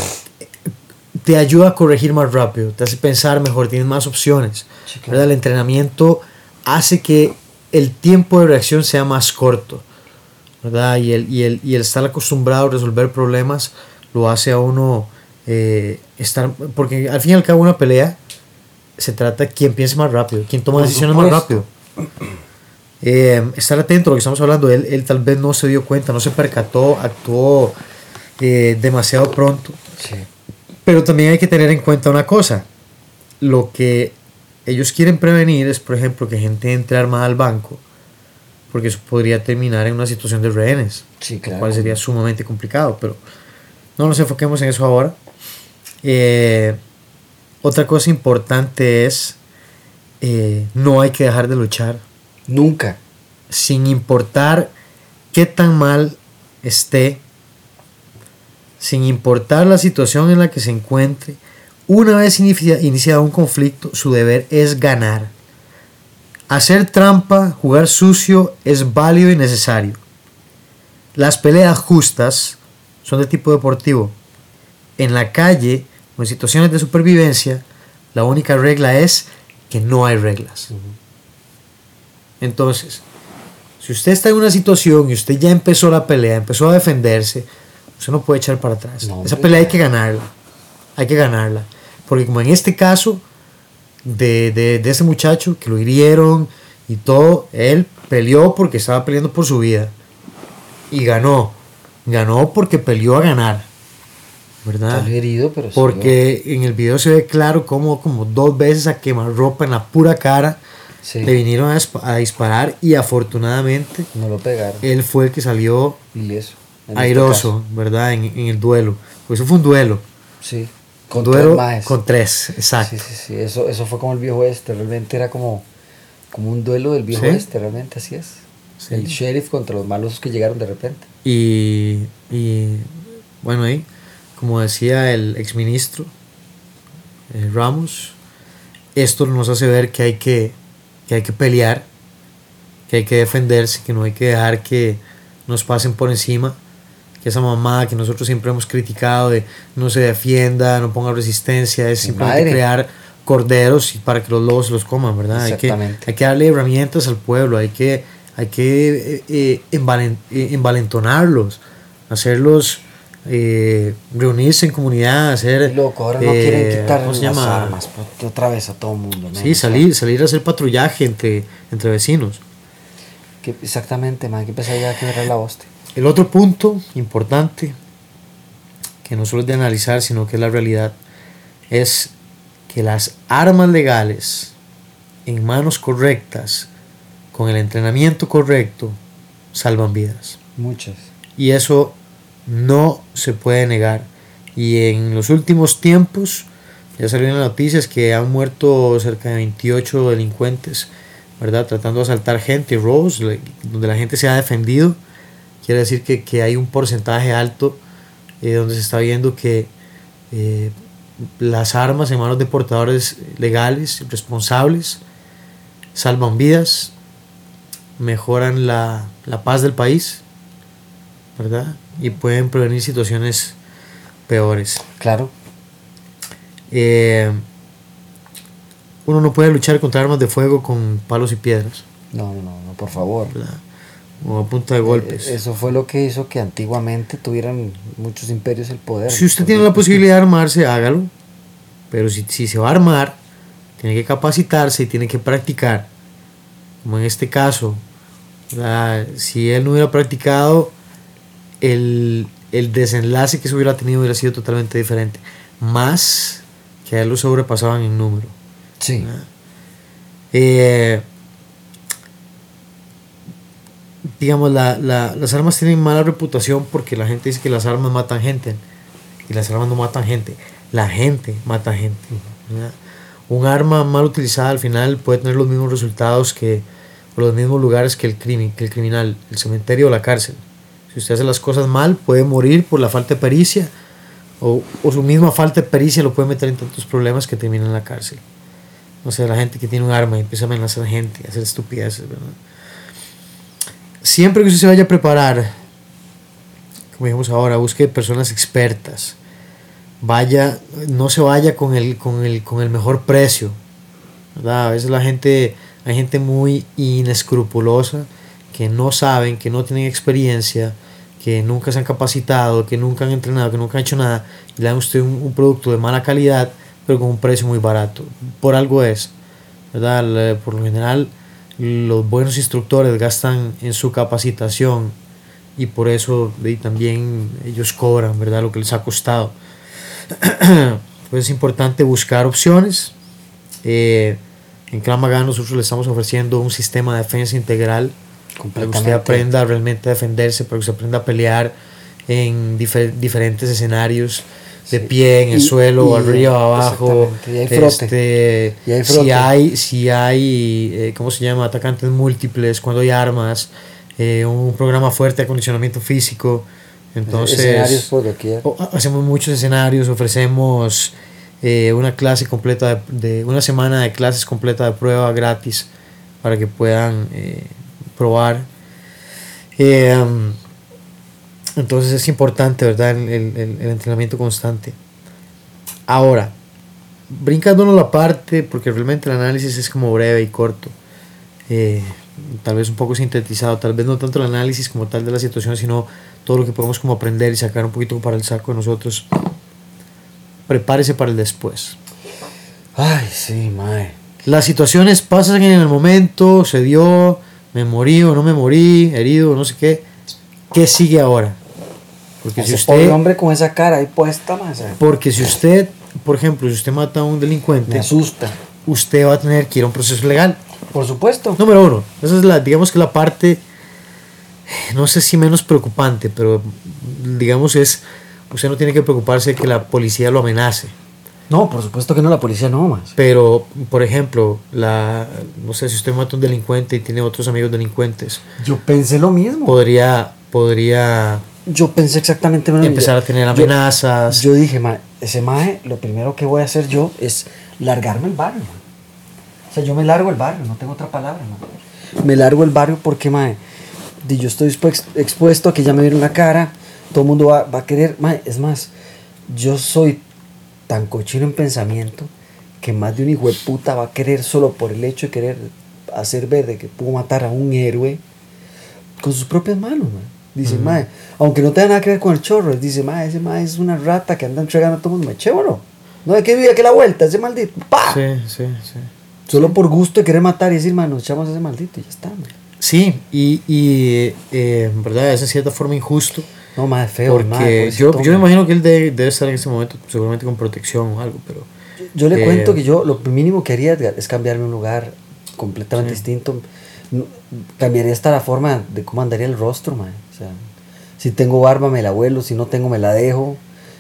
te ayuda a corregir más rápido, te hace pensar mejor, tienes más opciones. Sí. El entrenamiento hace que el tiempo de reacción sea más corto, ¿verdad? Y el, y el, y el estar acostumbrado a resolver problemas lo hace a uno eh, estar, porque al fin y al cabo una pelea se trata de quien piense más rápido, quien toma decisiones más rápido. Eh, estar atento a lo que estamos hablando. Él, él tal vez no se dio cuenta, no se percató, actuó eh, demasiado pronto. Sí. Pero también hay que tener en cuenta una cosa. Lo que ellos quieren prevenir es, por ejemplo, que gente entre armada al banco, porque eso podría terminar en una situación de rehenes, Sí, lo claro. cual sería sumamente complicado, pero no nos enfoquemos en eso ahora. Eh, otra cosa importante es, eh, no hay que dejar de luchar Nunca. sin importar qué tan mal esté, sin importar la situación en la que se encuentre, una vez inicia- iniciado un conflicto, su deber es ganar. Hacer trampa, jugar sucio es válido y necesario. Las peleas justas son de tipo deportivo. En la calle o en situaciones de supervivencia, la única regla es que no hay reglas. Entonces, si usted está en una situación y usted ya empezó la pelea, empezó a defenderse, usted no puede echar para atrás. No, Esa pelea hay que ganarla. Hay que ganarla. Porque como en este caso de, de, de ese muchacho que lo hirieron y todo, él peleó porque estaba peleando por su vida. Y ganó. Ganó porque peleó a ganar. ¿Verdad? Herido, pero sí, Porque en el video se ve claro como, como dos veces a quemarropa en la pura cara sí, le vinieron a disparar y afortunadamente no lo pegaron. él fue el que salió Ileso. En este airoso, ¿verdad? En, en el duelo. Pues eso fue un duelo. Sí. Con duelo tres con tres, exacto. Sí, sí, sí. Eso, eso fue como el viejo este. Realmente era como, como un duelo del viejo Sí. este. Realmente así es. Sí. El sheriff contra los malos que llegaron de repente. Y, y, bueno, ahí, como decía el exministro eh, Ramos, esto nos hace ver que hay que, que hay que pelear, que hay que defenderse, que no hay que dejar que nos pasen por encima, esa mamá que nosotros siempre hemos criticado de no se defienda, no ponga resistencia, es simplemente madre. crear corderos y para que los lobos se los coman, ¿verdad? Hay que, hay que darle herramientas al pueblo, hay que, hay que eh, eh, envalen- eh, envalentonarlos, hacerlos eh, reunirse en comunidad, hacer... Loco, ahora no eh, quieren quitar ¿cómo las llama? armas pero otra vez a todo el mundo. man. Sí, salir, salir a hacer patrullaje entre, entre vecinos. que- exactamente, man. Que empezar ya a quebrar la hostia. El otro punto importante, que no solo es de analizar, sino que es la realidad, es que las armas legales en manos correctas, con el entrenamiento correcto, salvan vidas. Muchas. Y eso no se puede negar. Y en los últimos tiempos, ya salieron las noticias que han muerto cerca de 28 delincuentes, ¿verdad? Tratando de asaltar gente, robos, donde la gente se ha defendido. Quiere decir que, que hay un porcentaje alto eh, donde se está viendo que eh, las armas en manos de portadores legales, responsables, salvan vidas, mejoran la, la paz del país, ¿verdad? Y pueden prevenir situaciones peores. Claro. Eh, uno no puede luchar contra armas de fuego con palos y piedras, No, no, no, no, por favor. ¿verdad? O a punta de golpes. Eh, Eso fue lo que hizo que antiguamente tuvieran muchos imperios el poder. Si usted tiene la posibilidad de armarse, hágalo. Pero si, si se va a armar, tiene que capacitarse y tiene que practicar. Como en este caso, ¿verdad? si él no hubiera practicado, el, el desenlace que se hubiera tenido hubiera sido totalmente diferente. Más que a él lo sobrepasaban en número. Sí. Eh, digamos, la- la- las armas tienen mala reputación porque la gente dice que las armas matan gente. Y las armas no matan gente. La gente mata gente. Un arma mal utilizada al final puede tener los mismos resultados que o los mismos lugares que el, crimen, que el criminal, el cementerio o la cárcel. Si usted hace las cosas mal, puede morir por la falta de pericia o, o su misma falta de pericia lo puede meter en tantos problemas que termina en la cárcel. O sea, la gente que tiene un arma y empieza a amenazar gente, a hacer estupideces, ¿verdad? Siempre que usted se vaya a preparar, como dijimos ahora, busque personas expertas. Vaya, no se vaya con el, con el, con el mejor precio. ¿verdad? A veces la gente, hay gente muy inescrupulosa que no saben, que no tienen experiencia, que nunca se han capacitado, que nunca han entrenado, que nunca han hecho nada, y le dan usted un, un producto de mala calidad, pero con un precio muy barato. Por algo es, ¿verdad? Por lo general, los buenos instructores gastan en su capacitación y por eso y también ellos cobran, ¿verdad? Lo que les ha costado. pues es importante buscar opciones. Eh, en Kramaga nosotros le estamos ofreciendo un sistema de defensa integral para que usted aprenda realmente a defenderse, para que usted aprenda a pelear en difer- diferentes escenarios, de pie, en el Y- suelo, y- arriba, abajo. exactamente, y hay frote. Este, Y hay si hay, si hay eh, ¿cómo se llama? Atacantes múltiples, cuando hay armas, eh, un programa fuerte de acondicionamiento físico. Entonces, Escenarios por doquier. o- ha- hacemos muchos escenarios, ofrecemos eh, una clase completa de, de- una semana de clases completa de prueba gratis para que puedan eh, probar. Um, entonces es importante, ¿verdad? El, el- el entrenamiento constante. Ahora, brincándonos la parte, porque realmente el análisis es como breve y corto. eh, tal vez un poco sintetizado, tal vez no tanto el análisis como tal de la situación, sino todo lo que podemos como aprender y sacar un poquito para el saco de nosotros. Prepárese para el después. Ay, sí, mae. Las situaciones pasan en el momento, se dio, me morí o no me morí, herido no sé qué. ¿Qué sigue ahora? Porque si usted, hombre con esa cara ahí puesta, se- porque si usted, por ejemplo, si usted mata a un me delincuente, asusta. usted va a tener que ir a un proceso legal. Por supuesto. Número uno, esa es la, digamos que la parte, no sé si menos preocupante, pero digamos es, usted no tiene que preocuparse de que la policía lo amenace. No, por supuesto que no, la policía no, más. Pero, por ejemplo, la, no sé si usted mata a un delincuente y tiene otros amigos delincuentes, Yo pensé lo mismo. podría, podría Yo pensé exactamente lo mismo. empezar a tener amenazas. Yo dije, mae, ese mae, lo primero que voy a hacer yo es largarme el barrio, mae. O sea, yo me largo el barrio, no tengo otra palabra, mae. Me largo el barrio porque, mae, yo estoy expu- expuesto a que ya me vieron la cara, todo el mundo va, va a querer, mae, es más, yo soy tan cochino en pensamiento que más de un hijo de puta va a querer solo por el hecho de querer hacer ver de que pudo matar a un héroe con sus propias manos, mae. Dice, mae, aunque no tenga nada que ver con el chorro, dice, mae, ese mae es una rata que anda entregando a todo el mundo. Mae, chévere. No hay que vivir aquí la vuelta, ese maldito. ¡Pa! Sí, sí, sí. Solo por gusto de querer matar y decir, mae, nos echamos a ese maldito y ya está, mae. Sí, y, y eh, en verdad, es de cierta forma injusto. No, mae, feo. Porque yo, yo me imagino que él debe, debe estar en ese momento seguramente con protección o algo, pero... Yo le Eh, cuento que yo lo mínimo que haría es cambiarme un lugar completamente Sí. distinto. Cambiaría hasta la forma de cómo andaría el rostro, mae. O sea, si tengo barba me la vuelo, si no tengo me la dejo.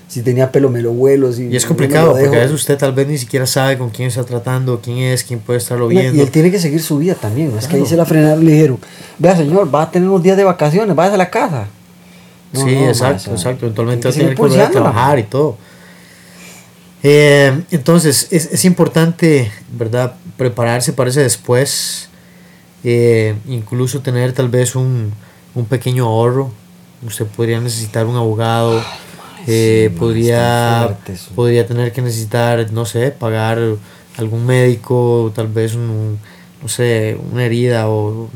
Si tenía pelo me lo vuelo. Si Y es complicado porque a veces usted tal vez ni siquiera sabe con quién está tratando, quién es, quién puede estarlo viendo. Y él tiene que seguir su vida también. No es que ahí se la frenaron le dijeron, vea señor, va a tener unos días de vacaciones, váyase a la casa. No, sí, no, exacto, exacto. Eventualmente va a tener que volver a trabajar y todo. Eh, entonces, es, es importante, ¿verdad? Prepararse para ese después. eh, incluso tener tal vez un, un pequeño ahorro. Usted podría necesitar un abogado. eh, sí, mae, podría, podría tener que necesitar, no sé, pagar algún médico, tal vez un, no sé, una herida o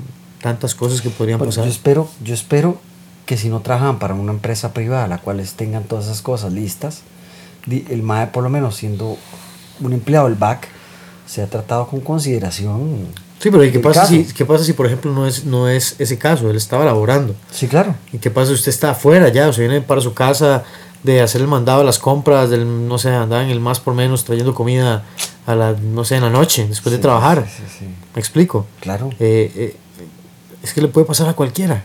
tantas cosas que podrían pasar. yo espero, yo espero que si no trabajan para una empresa privada, la cual tengan todas esas cosas listas, el MAE por lo menos siendo un empleado del BAC, se ha tratado con consideración. Sí, pero ¿y qué pasa, caso. si, qué pasa si, por ejemplo, no es, no es ese caso? Él estaba laborando. Sí, claro. ¿Y qué pasa si usted está afuera ya? O sea, viene para su casa de hacer el mandado de las compras, del, no sé, andar en el más por menos trayendo comida a la, no sé, en la noche, después de trabajar. sí, sí, sí. ¿Me explico? Claro. Eh, eh, es que le puede pasar a cualquiera.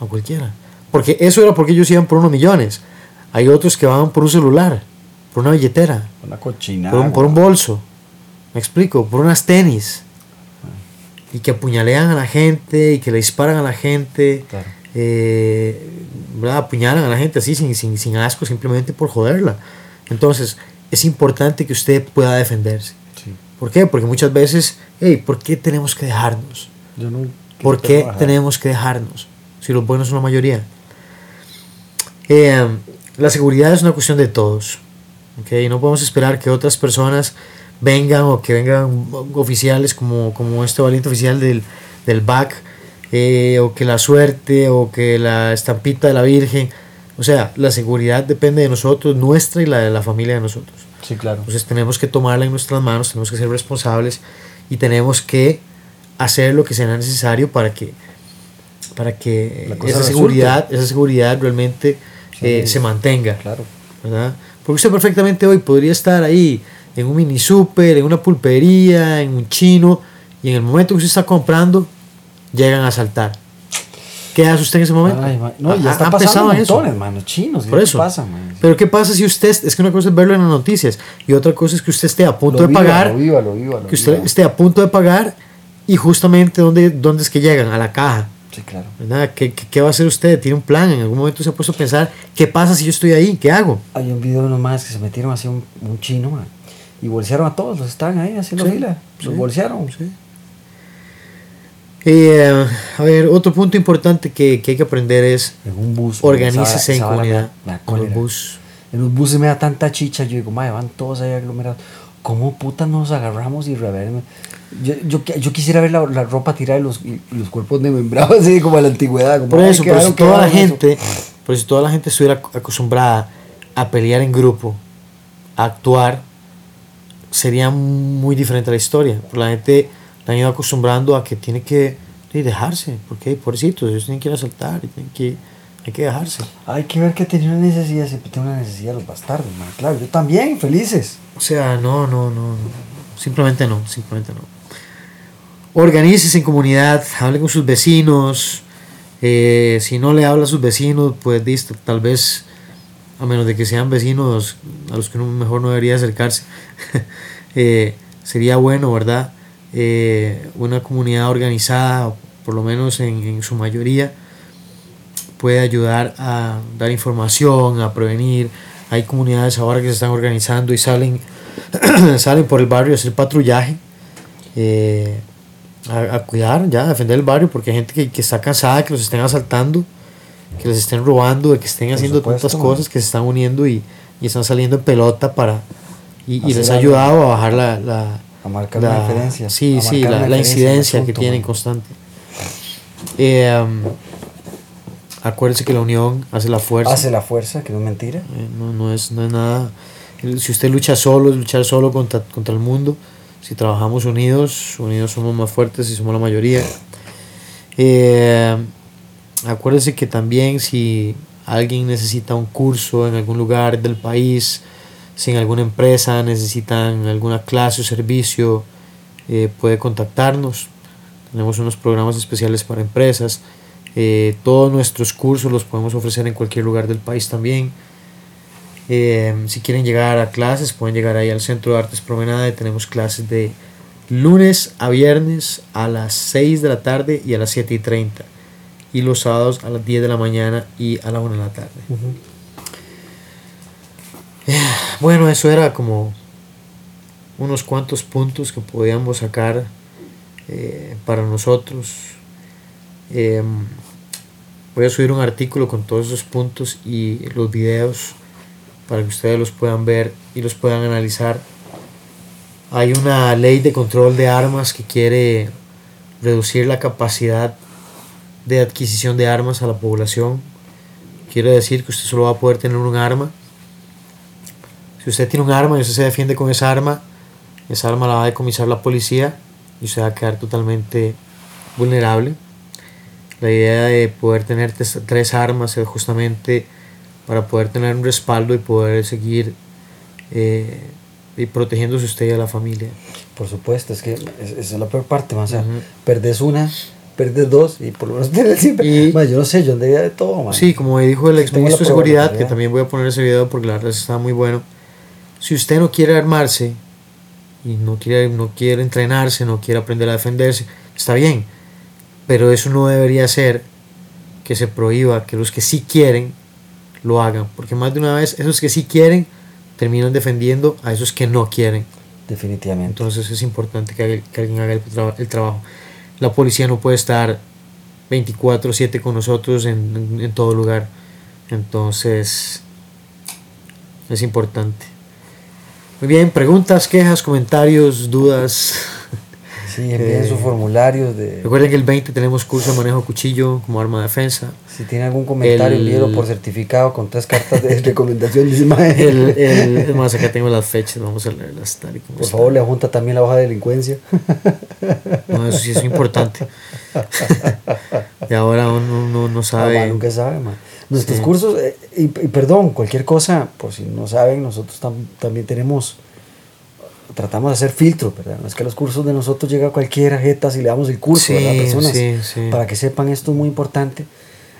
A cualquiera. Porque eso era porque ellos iban por unos millones. Hay otros que van por un celular, por una billetera, Una cochina. por un, por un bolso. ¿Me explico? Por unas tenis. Y que apuñalean a la gente y que le disparan a la gente. Claro. eh, ¿verdad? Apuñalan a la gente así sin, sin, sin asco simplemente por joderla. Entonces, es importante que usted pueda defenderse. Sí. ¿Por qué? Porque muchas veces, hey, ¿por qué tenemos que dejarnos? Yo no ¿Por qué trabajar. tenemos que dejarnos? Si los buenos son la mayoría. Eh, la seguridad es una cuestión de todos. ¿ok? No podemos esperar que otras personas vengan o que vengan oficiales como, como este valiente oficial del, del BAC, eh, o que la suerte, o que la estampita de la Virgen. O sea, la seguridad depende de nosotros, nuestra y la de la familia de nosotros. Sí, claro. Entonces tenemos que tomarla en nuestras manos, tenemos que ser responsables y tenemos que hacer lo que sea necesario para que, para que esa seguridad, esa seguridad realmente Sí. eh, se mantenga. Claro. ¿verdad? Porque usted perfectamente hoy podría estar ahí en un mini super, en una pulpería, en un chino, y en el momento que usted está comprando, llegan a asaltar. ¿Qué hace usted en ese momento? Ay, no, ya está pasando montones, mano, chinos. Por ¿qué eso. pasa, man? Pero ¿qué pasa si usted, es que una cosa es verlo en las noticias y otra cosa es que usted esté a punto Lo de viva, pagar, Lo viva, lo viva, que usted esté a punto de pagar y justamente dónde, dónde es que llegan, a la caja. Sí, claro. ¿verdad? ¿Qué, qué, qué va a hacer usted? ¿Tiene un plan? ¿En algún momento se ha puesto a pensar qué pasa si yo estoy ahí? ¿Qué hago? Hay un video de unos más que se metieron así un, un chino, man, y bolsearon a todos, los estaban ahí haciendo Sí, fila. Los sí, bolsearon. sí. Eh, a ver, otro punto importante que, que hay que aprender es En un bus. organícese en comunidad. me da En los bus. En los buses me da tanta chicha. Yo digo, madre, van todos ahí aglomerados. ¿Cómo puta nos agarramos y reverme? Yo, yo, yo quisiera ver la, la ropa tirada y los, y los cuerpos desmembrados así como a la antigüedad. como, Por eso, pero si toda la gente, pero si toda la gente estuviera ac- acostumbrada a pelear en grupo, a actuar, sería muy diferente la historia. La gente la han ido acostumbrando a que tiene que dejarse, porque pobrecitos, ellos tienen que ir a saltar, tienen que, hay que dejarse. Hay que ver que tenía una necesidad, siempre tiene una necesidad los bastardos, man. Claro, yo también, felices. O sea, no, no, no, no. Simplemente no, simplemente no. Organícese en comunidad, hable con sus vecinos. eh, si no le habla a sus vecinos, pues dis- tal vez, a menos de que sean vecinos a los que uno mejor no debería acercarse, eh, sería bueno, ¿verdad? Eh, una comunidad organizada, por lo menos en, su mayoría, puede ayudar a dar información, a prevenir. Hay comunidades ahora que se están organizando y salen, salen por el barrio a hacer patrullaje, eh, a, a cuidar, ya, a defender el barrio, porque hay gente que, que está cansada, que los estén asaltando, que los estén robando, de que estén Por haciendo supuesto, tantas man. cosas, que se están uniendo y, y están saliendo en pelota para... Y, y les ha algo. ayudado a bajar la... la A marcar la- diferencia. Sí, sí, la, la incidencia que asunto, tienen man. constante. Eh, um, acuérdese que la unión hace la fuerza. Hace la fuerza, que no es mentira. Eh, no, no, es, no es nada. Si usted lucha solo, es luchar solo contra, contra el mundo. Si trabajamos unidos, unidos somos más fuertes y somos la mayoría. Eh, acuérdese que también si alguien necesita un curso en algún lugar del país, si en alguna empresa necesitan alguna clase o servicio, eh, puede contactarnos. Tenemos unos programas especiales para empresas. Eh, todos nuestros cursos los podemos ofrecer en cualquier lugar del país también. Eh, si quieren llegar a clases, pueden llegar ahí al Centro de Artes Promenada. y Tenemos clases de lunes a viernes a las 6 de la tarde y a las 7 y 30. Y los sábados a las 10 de la mañana y a la 1 de la tarde. Bueno, eso era como unos cuantos puntos que podíamos sacar eh, para nosotros. Em, voy a subir un artículo con todos esos puntos y los videos para que ustedes los puedan ver y los puedan analizar. Hay una ley de control de armas que quiere reducir la capacidad de adquisición de armas a la población. Quiere decir que usted solo va a poder tener un arma. Si usted tiene un arma y usted se defiende con esa arma, esa arma la va a decomisar la policía y usted va a quedar totalmente vulnerable. La idea de poder tener tres, armas es justamente para poder tener un respaldo y poder seguir eh, y protegiéndose usted y a la familia. Por supuesto, es que es- esa es la peor parte, sea, Ujú. perdés una, perdés dos y por lo menos tienes siempre. Y- Man, yo no sé, yo andaría de todo, man. Sí, como dijo el ex Tengo la ministro de Seguridad, que también voy a poner ese video porque la verdad está muy bueno. Si usted no quiere armarse y no quiere, no quiere entrenarse, no quiere aprender a defenderse, está bien. Pero eso no debería ser que se prohíba que los que sí quieren lo hagan. Porque más de una vez esos que sí quieren terminan defendiendo a esos que no quieren. Definitivamente. Entonces es importante que, haga- que alguien haga el trabajo. La policía no puede estar 24/7 con nosotros en, en- en todo lugar. Entonces es importante. Muy bien, preguntas, quejas, comentarios, dudas. Sí, envíen Eh, sus formularios de... Recuerden que el 20 tenemos curso de manejo de cuchillo como arma de defensa. Si tiene algún comentario, El- envíelo por certificado con tres cartas de recomendación. El, el, es más, acá tengo las fechas, vamos a leerlas tal y como Por favor, le junta también la hoja de delincuencia. No, eso sí es importante. y ahora uno no, no Ah, sabe. man, nunca sabe, man. Nuestros Sí. cursos, eh, y, y perdón, cualquier cosa, por si no saben, nosotros tam- también tenemos, tratamos de hacer filtro, ¿verdad? No es que los cursos de nosotros llega cualquiera, jetas, y le damos el curso Sí, a las personas. sí, sí. Para que sepan, esto es muy importante.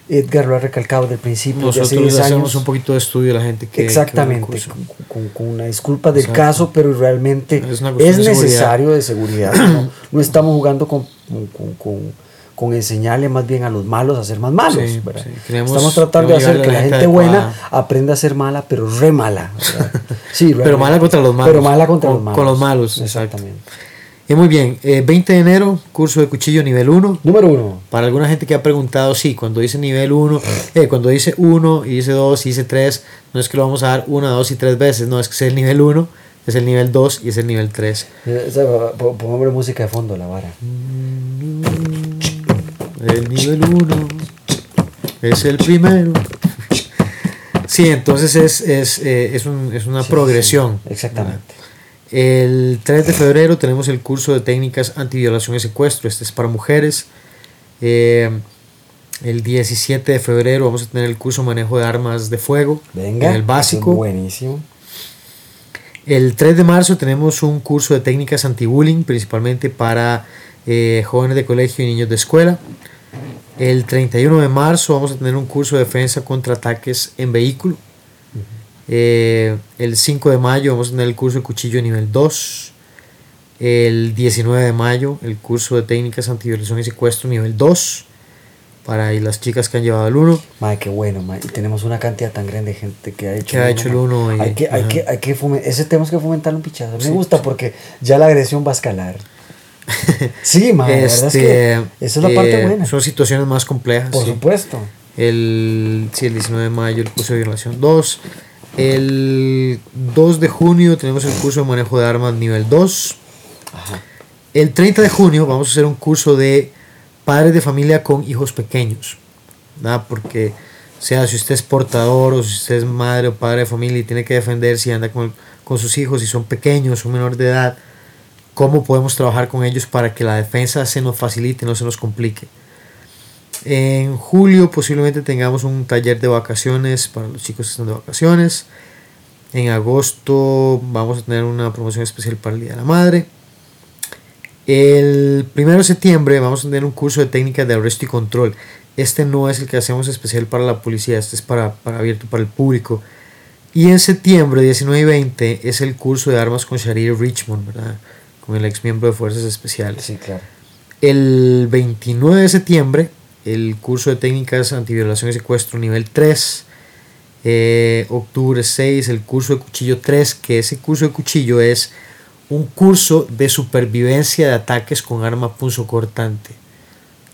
Edgar lo ha recalcado desde el principio, de hace Nosotros 10 hacemos años. un poquito de estudio a la gente que. que Exactamente, curso. con, con- una disculpa del Exacto. caso, pero realmente Es es, necesario de seguridad. ¿no? No estamos jugando con, con, con- con enseñarle más bien a los malos a ser más malos. Sí, sí. Queremos- Estamos tratando de hacer que la gente gente buena adecuada. aprenda a ser mala, pero re mala. Sí, Pero mala contra los malos. Pero mala contra Con- los malos. con los malos. Exactamente. Eh, muy bien, eh, 20 de enero, curso de cuchillo nivel 1. Número uno. Para alguna gente que ha preguntado, sí, cuando dice nivel 1, eh, cuando dice 1 y dice 2 y dice 3, no es que lo vamos a dar 1, 2 y 3 veces, no, es que es el nivel 1, es el nivel 2 y es el nivel 3. Eh, Pongámosle música de fondo, la vara. El nivel 1 es el primero. Sí, entonces es, es, eh, es, un- es una Sí, progresión. sí, exactamente. El 3 de febrero tenemos el curso de técnicas antiviolación y secuestro. Este es para mujeres. Eh, el 17 de febrero vamos a tener el curso manejo de armas de fuego Venga. en el básico. Buenísimo. El 3 de marzo tenemos un curso de técnicas anti-bullying, principalmente para eh, jóvenes de colegio y niños de escuela. El 31 de marzo vamos a tener un curso de defensa contra ataques en vehículo. Eh, el 5 de mayo vamos a tener el curso de cuchillo nivel 2. El 19 de mayo el curso de técnicas antiviolación y secuestro nivel 2 para las chicas que han llevado el 1. Madre, qué bueno, madre. Y tenemos una cantidad tan grande de gente que ha hecho Que ha hecho el madre. uno y- Hay que, hay que, hay que fomen- ese tenemos que fomentarlo un pichazo. Me Sí. gusta porque ya la agresión va a escalar. Sí, es Este, que esa es la parte eh, buena. Son situaciones más complejas. Por sí. supuesto. El, sí, el 19 de mayo el curso de violación 2. El 2 de junio tenemos el curso de manejo de armas nivel 2. Ajá. El 30 de junio vamos a hacer un curso de padres de familia con hijos pequeños. ¿verdad? Porque sea si usted es portador o si usted es madre o padre de familia y tiene que defenderse y anda con, con sus hijos y son pequeños, son menores de edad, ¿cómo podemos trabajar con ellos para que la defensa se nos facilite, no se nos complique? En julio posiblemente tengamos un taller de vacaciones para los chicos que están de vacaciones. En agosto vamos a tener una promoción especial para el Día de la Madre. El 1 de septiembre vamos a tener un curso de técnicas de arresto y control. Este no es el que hacemos especial para la policía, este es para, para abierto para el público. Y en septiembre 19 y 20 es el curso de armas con Sharir Richmond, ¿verdad? Con el ex miembro de Fuerzas Especiales. Sí, claro. El 29 de septiembre, el curso de técnicas antiviolación y secuestro nivel 3. Eh, octubre 6, el curso de cuchillo 3, que ese curso de cuchillo es un curso de supervivencia de ataques con arma punzocortante.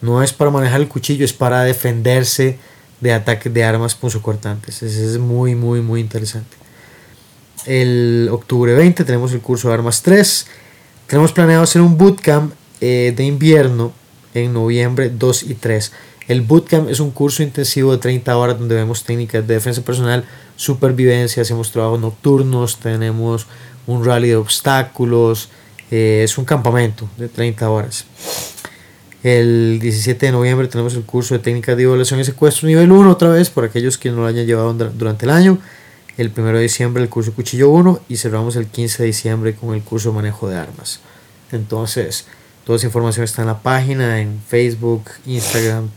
No es para manejar el cuchillo, es para defenderse de ataques de armas punzocortantes. Ese es muy, muy, muy interesante. El octubre 20 tenemos el curso de armas 3. Tenemos planeado hacer un bootcamp eh, de invierno en noviembre 2 y 3. El bootcamp es un curso intensivo de 30 horas donde vemos técnicas de defensa personal, supervivencia, hacemos trabajos nocturnos, tenemos un rally de obstáculos, eh, es un campamento de 30 horas. El 17 de noviembre tenemos el curso de técnicas de violación y secuestro nivel 1 otra vez por aquellos que no lo hayan llevado dur- durante el año. El 1 de diciembre el curso cuchillo 1 y cerramos el 15 de diciembre con el curso manejo de armas. Entonces, toda esa información está en la página, en Facebook, Instagram,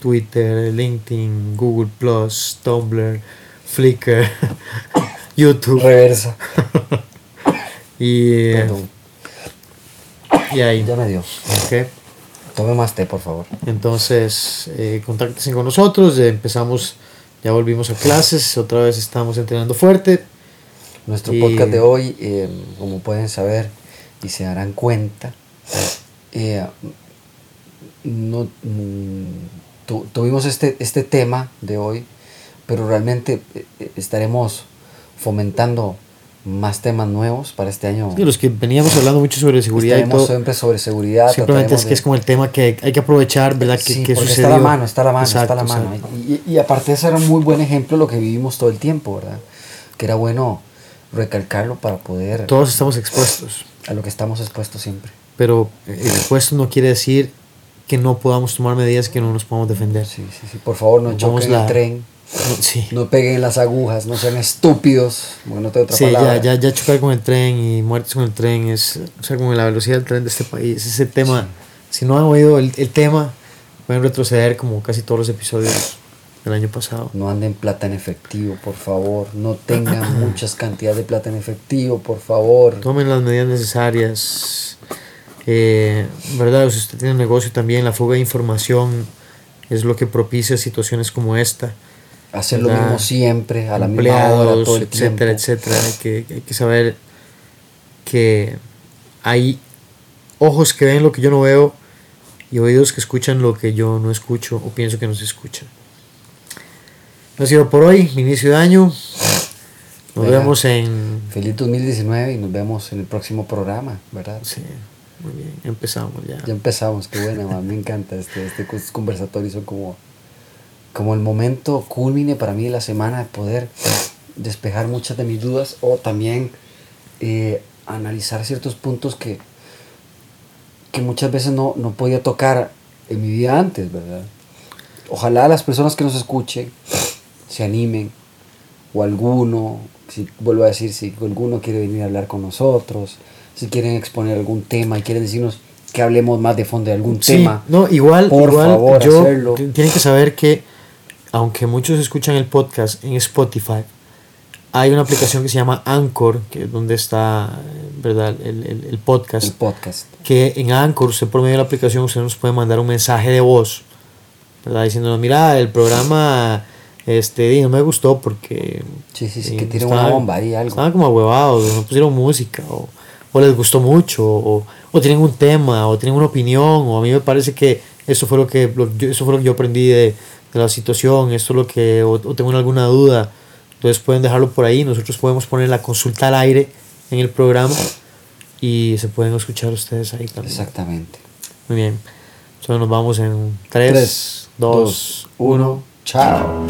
Twitter, LinkedIn, Google Plus, Tumblr, Flickr, YouTube Reversa. y, eh, Perdón. y ahí. Ya me dio. ¿ok? Tome más té, por favor. Entonces, eh, contáctense con nosotros. eh, empezamos, ya volvimos a clases. Otra vez estamos entrenando fuerte. Nuestro Y- podcast de hoy, eh, como pueden saber y se darán cuenta, eh, no, mm, tu- tuvimos este, este tema de hoy, pero realmente eh, estaremos fomentando más temas nuevos para este año. Sí, los que veníamos hablando mucho sobre seguridad y Estaremos todo. siempre sobre seguridad. Simplemente es que de- es como el tema que hay que aprovechar, ¿verdad? Que, Sí, que está a la mano, está a la mano, está a la Exacto, mano. exacto. Y, y aparte eso era un muy buen ejemplo lo que vivimos todo el tiempo, ¿verdad? Que era bueno recalcarlo para poder Todos estamos expuestos. a lo que estamos expuestos siempre. Pero expuesto no quiere decir que no podamos tomar medidas que no nos podamos defender. Sí, sí, sí. Por favor, no choquen la- el tren, No, sí. no peguen las agujas, no sean estúpidos, porque no tengo otra Sí, palabra. ya, ya, ya chocar con el tren y muertes con el tren es, o sea, con la velocidad del tren de este país. Ese tema, si no han oído el, el tema, pueden retroceder como casi todos los episodios del año pasado. No anden plata en efectivo, por favor. No tengan muchas cantidades de plata en efectivo, por favor. Tomen las medidas necesarias. Eh, ¿Verdad? Si usted tiene un negocio también, la fuga de información es lo que propicia situaciones como esta. Hacer lo ¿verdad? mismo siempre, a la misma hora, empleados, todo el etcétera, tiempo. etcétera. Hay que, hay que saber que hay ojos que ven lo que yo no veo y oídos que escuchan lo que yo no escucho o pienso que no se escucha. Ha sido por hoy, inicio de año. Nos vemos en... Feliz 2019 y nos vemos en el próximo programa, ¿verdad? Sí, muy bien, empezamos ya. Ya empezamos, qué bueno, me encanta este, este conversatorio, son como, como el momento culmine para mí de la semana de poder despejar muchas de mis dudas o también eh, analizar ciertos puntos que, que muchas veces no, no podía tocar en mi vida antes, ¿verdad? Ojalá las personas que nos escuchen se animen, o alguno, si vuelvo a decir, si alguno quiere venir a hablar con nosotros, si quieren exponer algún tema y quieren decirnos que hablemos más de fondo de algún sí, tema. No, igual, por favor, yo tienen que saber que aunque muchos escuchan el podcast en Spotify, hay una aplicación que se llama Anchor, que es donde está ¿verdad? El, el, el, podcast. El podcast. Que en Anchor, usted por medio de la aplicación, usted nos puede mandar un mensaje de voz, ¿verdad? Diciéndonos, mira, el programa este, no me gustó porque... Sí, sí, sí, que tiene una bomba ahí, algo. Estaban como huevados, no pusieron música, o, o les gustó mucho, o, o, tienen un tema, o tienen una opinión, o a mí me parece que eso fue lo que, eso fue lo que yo aprendí de, de la situación, esto es lo que, o, o tengo alguna duda entonces pueden dejarlo por ahí. Nosotros podemos poner la consulta al aire en el programa y se pueden escuchar ustedes ahí también. Exactamente. Muy bien. Entonces nos vamos en 3, 2, 1. Chao.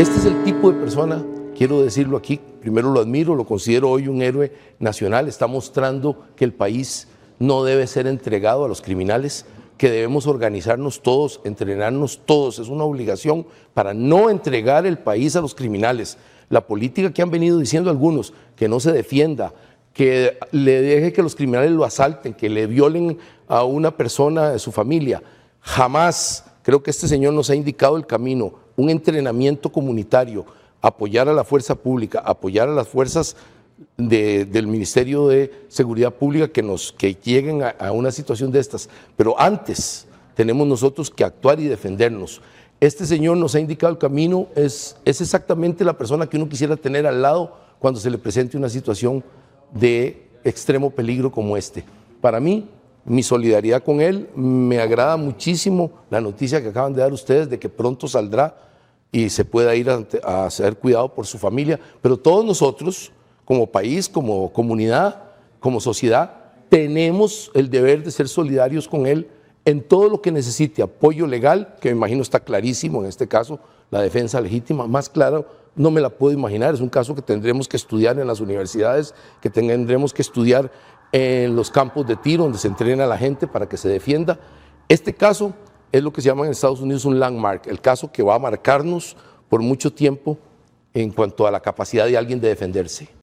Este es el tipo de persona, quiero decirlo aquí, primero lo admiro, lo considero hoy un héroe nacional, está mostrando que el país no debe ser entregado a los criminales, que debemos organizarnos todos, entrenarnos todos, es una obligación para no entregar el país a los criminales. La política que han venido diciendo algunos, que no se defienda, que le deje que los criminales lo asalten, que le violen a una persona de su familia, jamás creo que este señor nos ha indicado el camino, un entrenamiento comunitario, apoyar a la fuerza pública, apoyar a las fuerzas de, del Ministerio de Seguridad Pública que, nos, que lleguen a, a una situación de estas. Pero antes tenemos nosotros que actuar y defendernos. Este señor nos ha indicado el camino, es, es exactamente la persona que uno quisiera tener al lado cuando se le presente una situación de extremo peligro como este. Para mí, mi solidaridad con él. Me agrada muchísimo la noticia que acaban de dar ustedes de que pronto saldrá y se pueda ir a, a ser cuidado por su familia. Pero todos nosotros, como país, como comunidad, como sociedad, tenemos el deber de ser solidarios con él en todo lo que necesite apoyo legal, que me imagino está clarísimo en este caso, la defensa legítima, más claro no me la puedo imaginar, es un caso que tendremos que estudiar en las universidades, que tendremos que estudiar en los campos de tiro donde se entrena la gente para que se defienda. Este caso es lo que se llama en Estados Unidos un landmark, el caso que va a marcarnos por mucho tiempo en cuanto a la capacidad de alguien de defenderse.